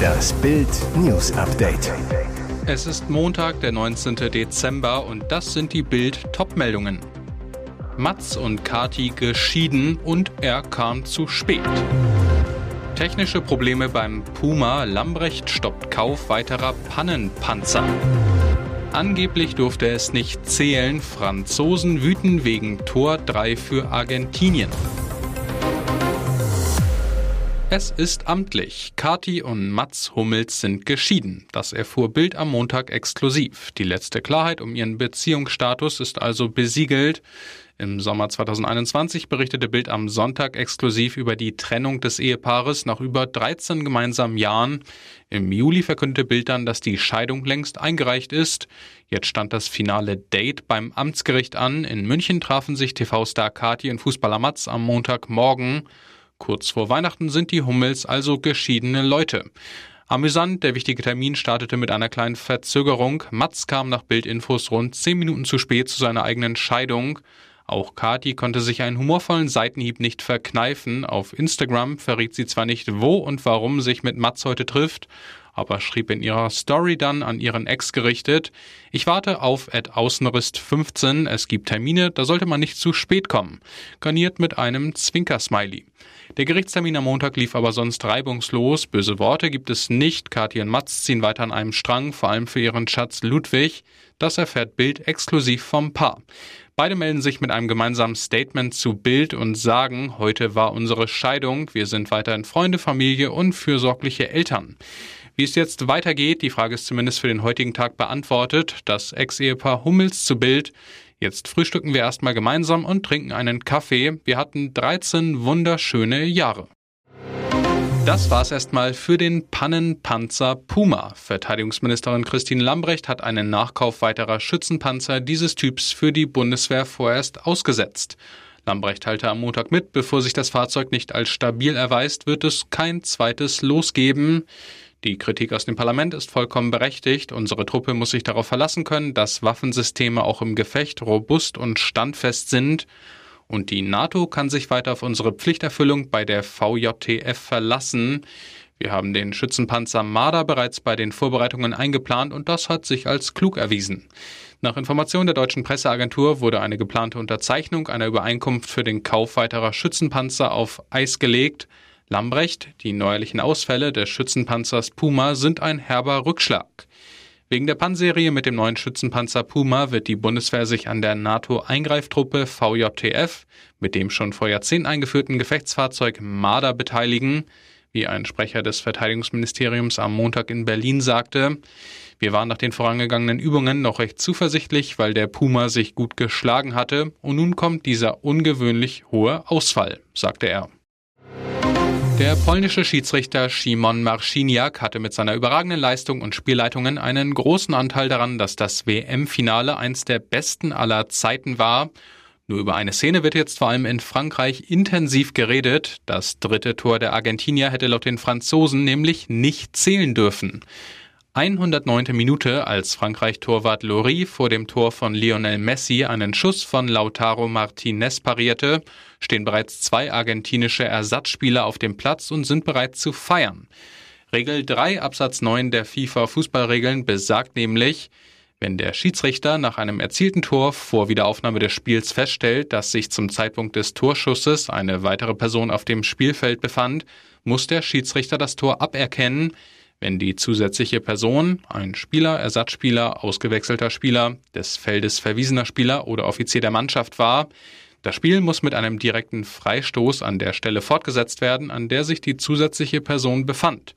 Das Bild News Update. Es ist Montag, der 19. Dezember und das sind die Bild Topmeldungen. Mats und Kati geschieden und er kam zu spät. Technische Probleme beim Puma, Lambrecht stoppt Kauf weiterer Pannenpanzer. Angeblich durfte es nicht zählen, Franzosen wüten wegen Tor 3 für Argentinien. Es ist amtlich. Kati und Mats Hummels sind geschieden. Das erfuhr Bild am Montag exklusiv. Die letzte Klarheit um ihren Beziehungsstatus ist also besiegelt. Im Sommer 2021 berichtete Bild am Sonntag exklusiv über die Trennung des Ehepaares nach über 13 gemeinsamen Jahren. Im Juli verkündete Bild dann, dass die Scheidung längst eingereicht ist. Jetzt stand das finale Date beim Amtsgericht an. In München trafen sich TV-Star Kati und Fußballer Mats am Montagmorgen. Kurz vor Weihnachten sind die Hummels also geschiedene Leute. Amüsant, der wichtige Termin startete mit einer kleinen Verzögerung. Mats kam nach Bildinfos rund zehn Minuten zu spät zu seiner eigenen Scheidung. Auch Kati konnte sich einen humorvollen Seitenhieb nicht verkneifen. Auf Instagram verriet sie zwar nicht, wo und warum sich mit Mats heute trifft, aber schrieb in ihrer Story dann an ihren Ex gerichtet, ich warte auf at Außenrist 15, es gibt Termine, da sollte man nicht zu spät kommen. Garniert mit einem Zwinker-Smiley. Der Gerichtstermin am Montag lief aber sonst reibungslos. Böse Worte gibt es nicht. Kathi und Matz ziehen weiter an einem Strang, vor allem für ihren Schatz Ludwig. Das erfährt Bild exklusiv vom Paar. Beide melden sich mit einem gemeinsamen Statement zu Bild und sagen, heute war unsere Scheidung, wir sind weiterhin Freunde, Familie und fürsorgliche Eltern. Wie es jetzt weitergeht, die Frage ist zumindest für den heutigen Tag beantwortet. Das Ex-Ehepaar Hummels zu Bild. Jetzt frühstücken wir erstmal gemeinsam und trinken einen Kaffee. Wir hatten 13 wunderschöne Jahre. Das war's erstmal für den Pannenpanzer Puma. Verteidigungsministerin Christine Lambrecht hat einen Nachkauf weiterer Schützenpanzer dieses Typs für die Bundeswehr vorerst ausgesetzt. Lambrecht teilte am Montag mit, bevor sich das Fahrzeug nicht als stabil erweist, wird es kein zweites losgeben. Die Kritik aus dem Parlament ist vollkommen berechtigt. Unsere Truppe muss sich darauf verlassen können, dass Waffensysteme auch im Gefecht robust und standfest sind. Und die NATO kann sich weiter auf unsere Pflichterfüllung bei der VJTF verlassen. Wir haben den Schützenpanzer Marder bereits bei den Vorbereitungen eingeplant und das hat sich als klug erwiesen. Nach Information der deutschen Presseagentur wurde eine geplante Unterzeichnung einer Übereinkunft für den Kauf weiterer Schützenpanzer auf Eis gelegt. Lambrecht, die neuerlichen Ausfälle des Schützenpanzers Puma sind ein herber Rückschlag. Wegen der Panserie mit dem neuen Schützenpanzer Puma wird die Bundeswehr sich an der NATO-Eingreiftruppe VJTF mit dem schon vor Jahrzehnten eingeführten Gefechtsfahrzeug Marder beteiligen, wie ein Sprecher des Verteidigungsministeriums am Montag in Berlin sagte. Wir waren nach den vorangegangenen Übungen noch recht zuversichtlich, weil der Puma sich gut geschlagen hatte, und nun kommt dieser ungewöhnlich hohe Ausfall, sagte er. Der polnische Schiedsrichter Szymon Marciniak hatte mit seiner überragenden Leistung und Spielleitungen einen großen Anteil daran, dass das WM-Finale eins der besten aller Zeiten war. Nur über eine Szene wird jetzt vor allem in Frankreich intensiv geredet. Das dritte Tor der Argentinier hätte laut den Franzosen nämlich nicht zählen dürfen. 109. Minute, als Frankreich-Torwart Lori vor dem Tor von Lionel Messi einen Schuss von Lautaro Martinez parierte, stehen bereits zwei argentinische Ersatzspieler auf dem Platz und sind bereit zu feiern. Regel 3 Absatz 9 der FIFA-Fußballregeln besagt nämlich, wenn der Schiedsrichter nach einem erzielten Tor vor Wiederaufnahme des Spiels feststellt, dass sich zum Zeitpunkt des Torschusses eine weitere Person auf dem Spielfeld befand, muss der Schiedsrichter das Tor aberkennen, wenn die zusätzliche Person, ein Spieler, Ersatzspieler, ausgewechselter Spieler, des Feldes verwiesener Spieler oder Offizier der Mannschaft war, das Spiel muss mit einem direkten Freistoß an der Stelle fortgesetzt werden, an der sich die zusätzliche Person befand.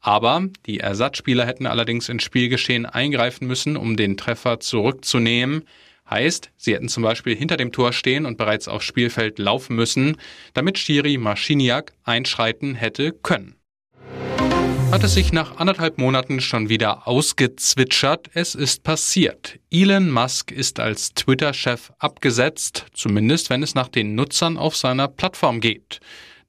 Aber die Ersatzspieler hätten allerdings ins Spielgeschehen eingreifen müssen, um den Treffer zurückzunehmen. Heißt, sie hätten zum Beispiel hinter dem Tor stehen und bereits aufs Spielfeld laufen müssen, damit Schiri Maschiniak einschreiten hätte können hat es sich nach anderthalb Monaten schon wieder ausgezwitschert. Es ist passiert. Elon Musk ist als Twitter-Chef abgesetzt, zumindest wenn es nach den Nutzern auf seiner Plattform geht.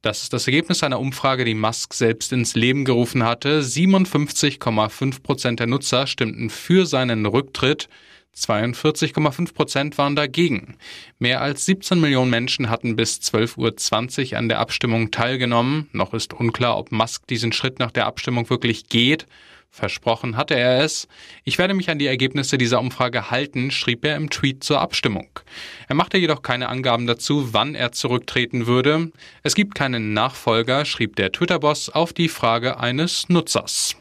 Das ist das Ergebnis einer Umfrage, die Musk selbst ins Leben gerufen hatte. 57,5 Prozent der Nutzer stimmten für seinen Rücktritt. 42,5 Prozent waren dagegen. Mehr als 17 Millionen Menschen hatten bis 12.20 Uhr an der Abstimmung teilgenommen. Noch ist unklar, ob Musk diesen Schritt nach der Abstimmung wirklich geht. Versprochen hatte er es. Ich werde mich an die Ergebnisse dieser Umfrage halten, schrieb er im Tweet zur Abstimmung. Er machte jedoch keine Angaben dazu, wann er zurücktreten würde. Es gibt keinen Nachfolger, schrieb der Twitter-Boss auf die Frage eines Nutzers.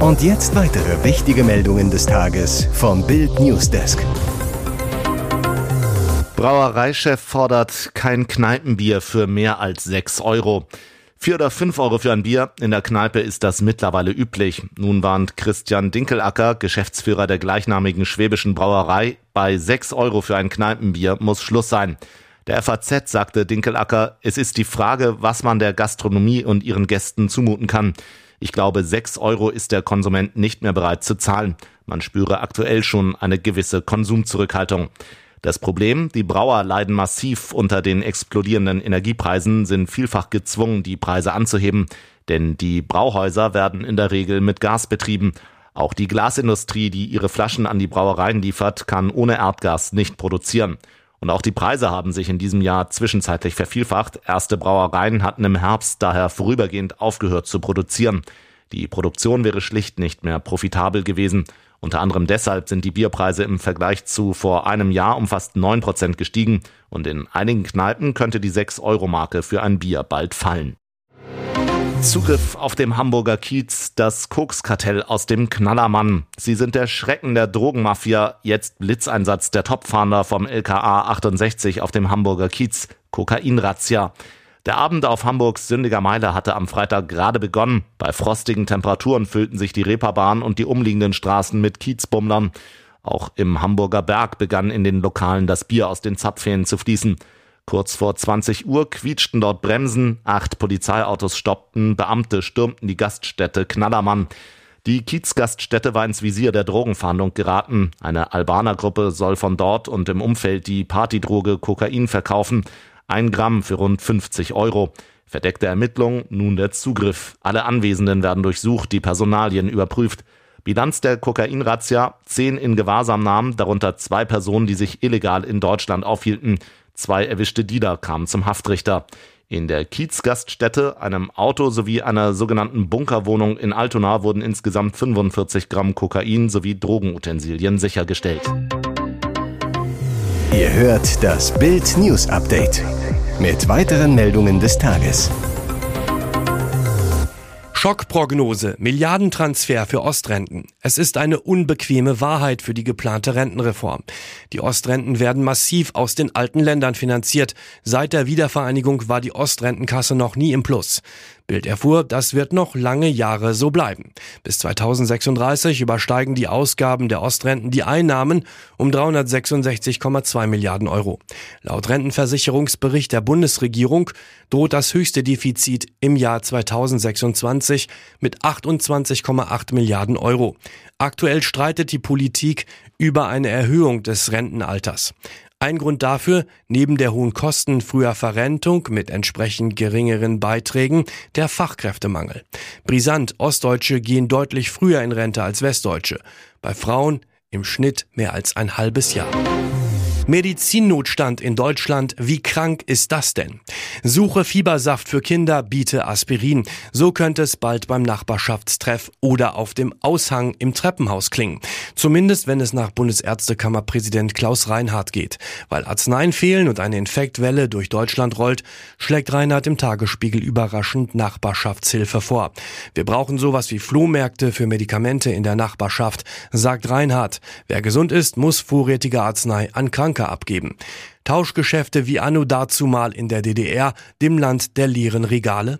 Und jetzt weitere wichtige Meldungen des Tages vom Bild Newsdesk. Brauereichef fordert kein Kneipenbier für mehr als 6 Euro. Vier oder fünf Euro für ein Bier. In der Kneipe ist das mittlerweile üblich. Nun warnt Christian Dinkelacker, Geschäftsführer der gleichnamigen schwäbischen Brauerei, bei sechs Euro für ein Kneipenbier muss Schluss sein. Der FAZ sagte Dinkelacker, es ist die Frage, was man der Gastronomie und ihren Gästen zumuten kann. Ich glaube, sechs Euro ist der Konsument nicht mehr bereit zu zahlen. Man spüre aktuell schon eine gewisse Konsumzurückhaltung. Das Problem, die Brauer leiden massiv unter den explodierenden Energiepreisen, sind vielfach gezwungen, die Preise anzuheben, denn die Brauhäuser werden in der Regel mit Gas betrieben. Auch die Glasindustrie, die ihre Flaschen an die Brauereien liefert, kann ohne Erdgas nicht produzieren. Und auch die Preise haben sich in diesem Jahr zwischenzeitlich vervielfacht. Erste Brauereien hatten im Herbst daher vorübergehend aufgehört zu produzieren. Die Produktion wäre schlicht nicht mehr profitabel gewesen. Unter anderem deshalb sind die Bierpreise im Vergleich zu vor einem Jahr um fast neun Prozent gestiegen und in einigen Kneipen könnte die 6-Euro-Marke für ein Bier bald fallen. Zugriff auf dem Hamburger Kiez, das Kokskartell aus dem Knallermann. Sie sind der Schrecken der Drogenmafia, jetzt Blitzeinsatz der Topfahnder vom LKA 68 auf dem Hamburger Kiez, Kokainrazzia. Der Abend auf Hamburgs Sündiger Meile hatte am Freitag gerade begonnen. Bei frostigen Temperaturen füllten sich die Reeperbahn und die umliegenden Straßen mit Kiezbummlern. Auch im Hamburger Berg begann in den Lokalen das Bier aus den Zapfhähnen zu fließen. Kurz vor 20 Uhr quietschten dort Bremsen, acht Polizeiautos stoppten, Beamte stürmten die Gaststätte Knallermann. Die Kiezgaststätte war ins Visier der Drogenfahndung geraten. Eine Albanergruppe soll von dort und im Umfeld die Partydroge Kokain verkaufen. Ein Gramm für rund 50 Euro. Verdeckte Ermittlung, nun der Zugriff. Alle Anwesenden werden durchsucht, die Personalien überprüft. Bilanz der Kokainrazzia, zehn in Gewahrsam nahmen, darunter zwei Personen, die sich illegal in Deutschland aufhielten. Zwei erwischte Dealer kamen zum Haftrichter. In der Kiezgaststätte, einem Auto sowie einer sogenannten Bunkerwohnung in Altona wurden insgesamt 45 Gramm Kokain sowie Drogenutensilien sichergestellt. Ihr hört das Bild News Update mit weiteren Meldungen des Tages. Schockprognose, Milliardentransfer für Ostrenten. Es ist eine unbequeme Wahrheit für die geplante Rentenreform. Die Ostrenten werden massiv aus den alten Ländern finanziert. Seit der Wiedervereinigung war die Ostrentenkasse noch nie im Plus. Bild erfuhr, das wird noch lange Jahre so bleiben. Bis 2036 übersteigen die Ausgaben der Ostrenten die Einnahmen um 366,2 Milliarden Euro. Laut Rentenversicherungsbericht der Bundesregierung droht das höchste Defizit im Jahr 2026 mit 28,8 Milliarden Euro. Aktuell streitet die Politik über eine Erhöhung des Rentenalters. Ein Grund dafür, neben der hohen Kosten früher Verrentung mit entsprechend geringeren Beiträgen, der Fachkräftemangel. Brisant, Ostdeutsche gehen deutlich früher in Rente als Westdeutsche. Bei Frauen im Schnitt mehr als ein halbes Jahr. Medizinnotstand in Deutschland. Wie krank ist das denn? Suche Fiebersaft für Kinder, biete Aspirin. So könnte es bald beim Nachbarschaftstreff oder auf dem Aushang im Treppenhaus klingen. Zumindest wenn es nach Bundesärztekammerpräsident Klaus Reinhardt geht. Weil Arzneien fehlen und eine Infektwelle durch Deutschland rollt, schlägt Reinhardt im Tagesspiegel überraschend Nachbarschaftshilfe vor. Wir brauchen sowas wie Flohmärkte für Medikamente in der Nachbarschaft, sagt Reinhardt. Wer gesund ist, muss vorrätige Arznei an Kranken Franke abgeben. Tauschgeschäfte wie anno dazumal in der DDR, dem Land der leeren Regale?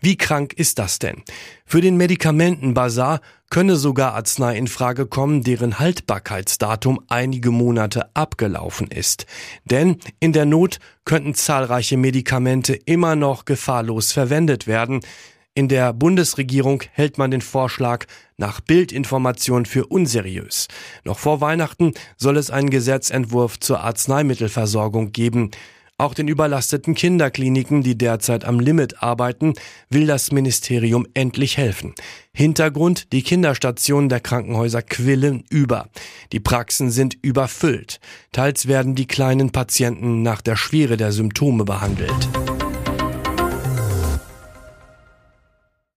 Wie krank ist das denn? Für den Medikamentenbazar könne sogar Arznei in Frage kommen, deren Haltbarkeitsdatum einige Monate abgelaufen ist. Denn in der Not könnten zahlreiche Medikamente immer noch gefahrlos verwendet werden, in der Bundesregierung hält man den Vorschlag nach Bildinformation für unseriös. Noch vor Weihnachten soll es einen Gesetzentwurf zur Arzneimittelversorgung geben. Auch den überlasteten Kinderkliniken, die derzeit am Limit arbeiten, will das Ministerium endlich helfen. Hintergrund, die Kinderstationen der Krankenhäuser quillen über. Die Praxen sind überfüllt. Teils werden die kleinen Patienten nach der Schwere der Symptome behandelt.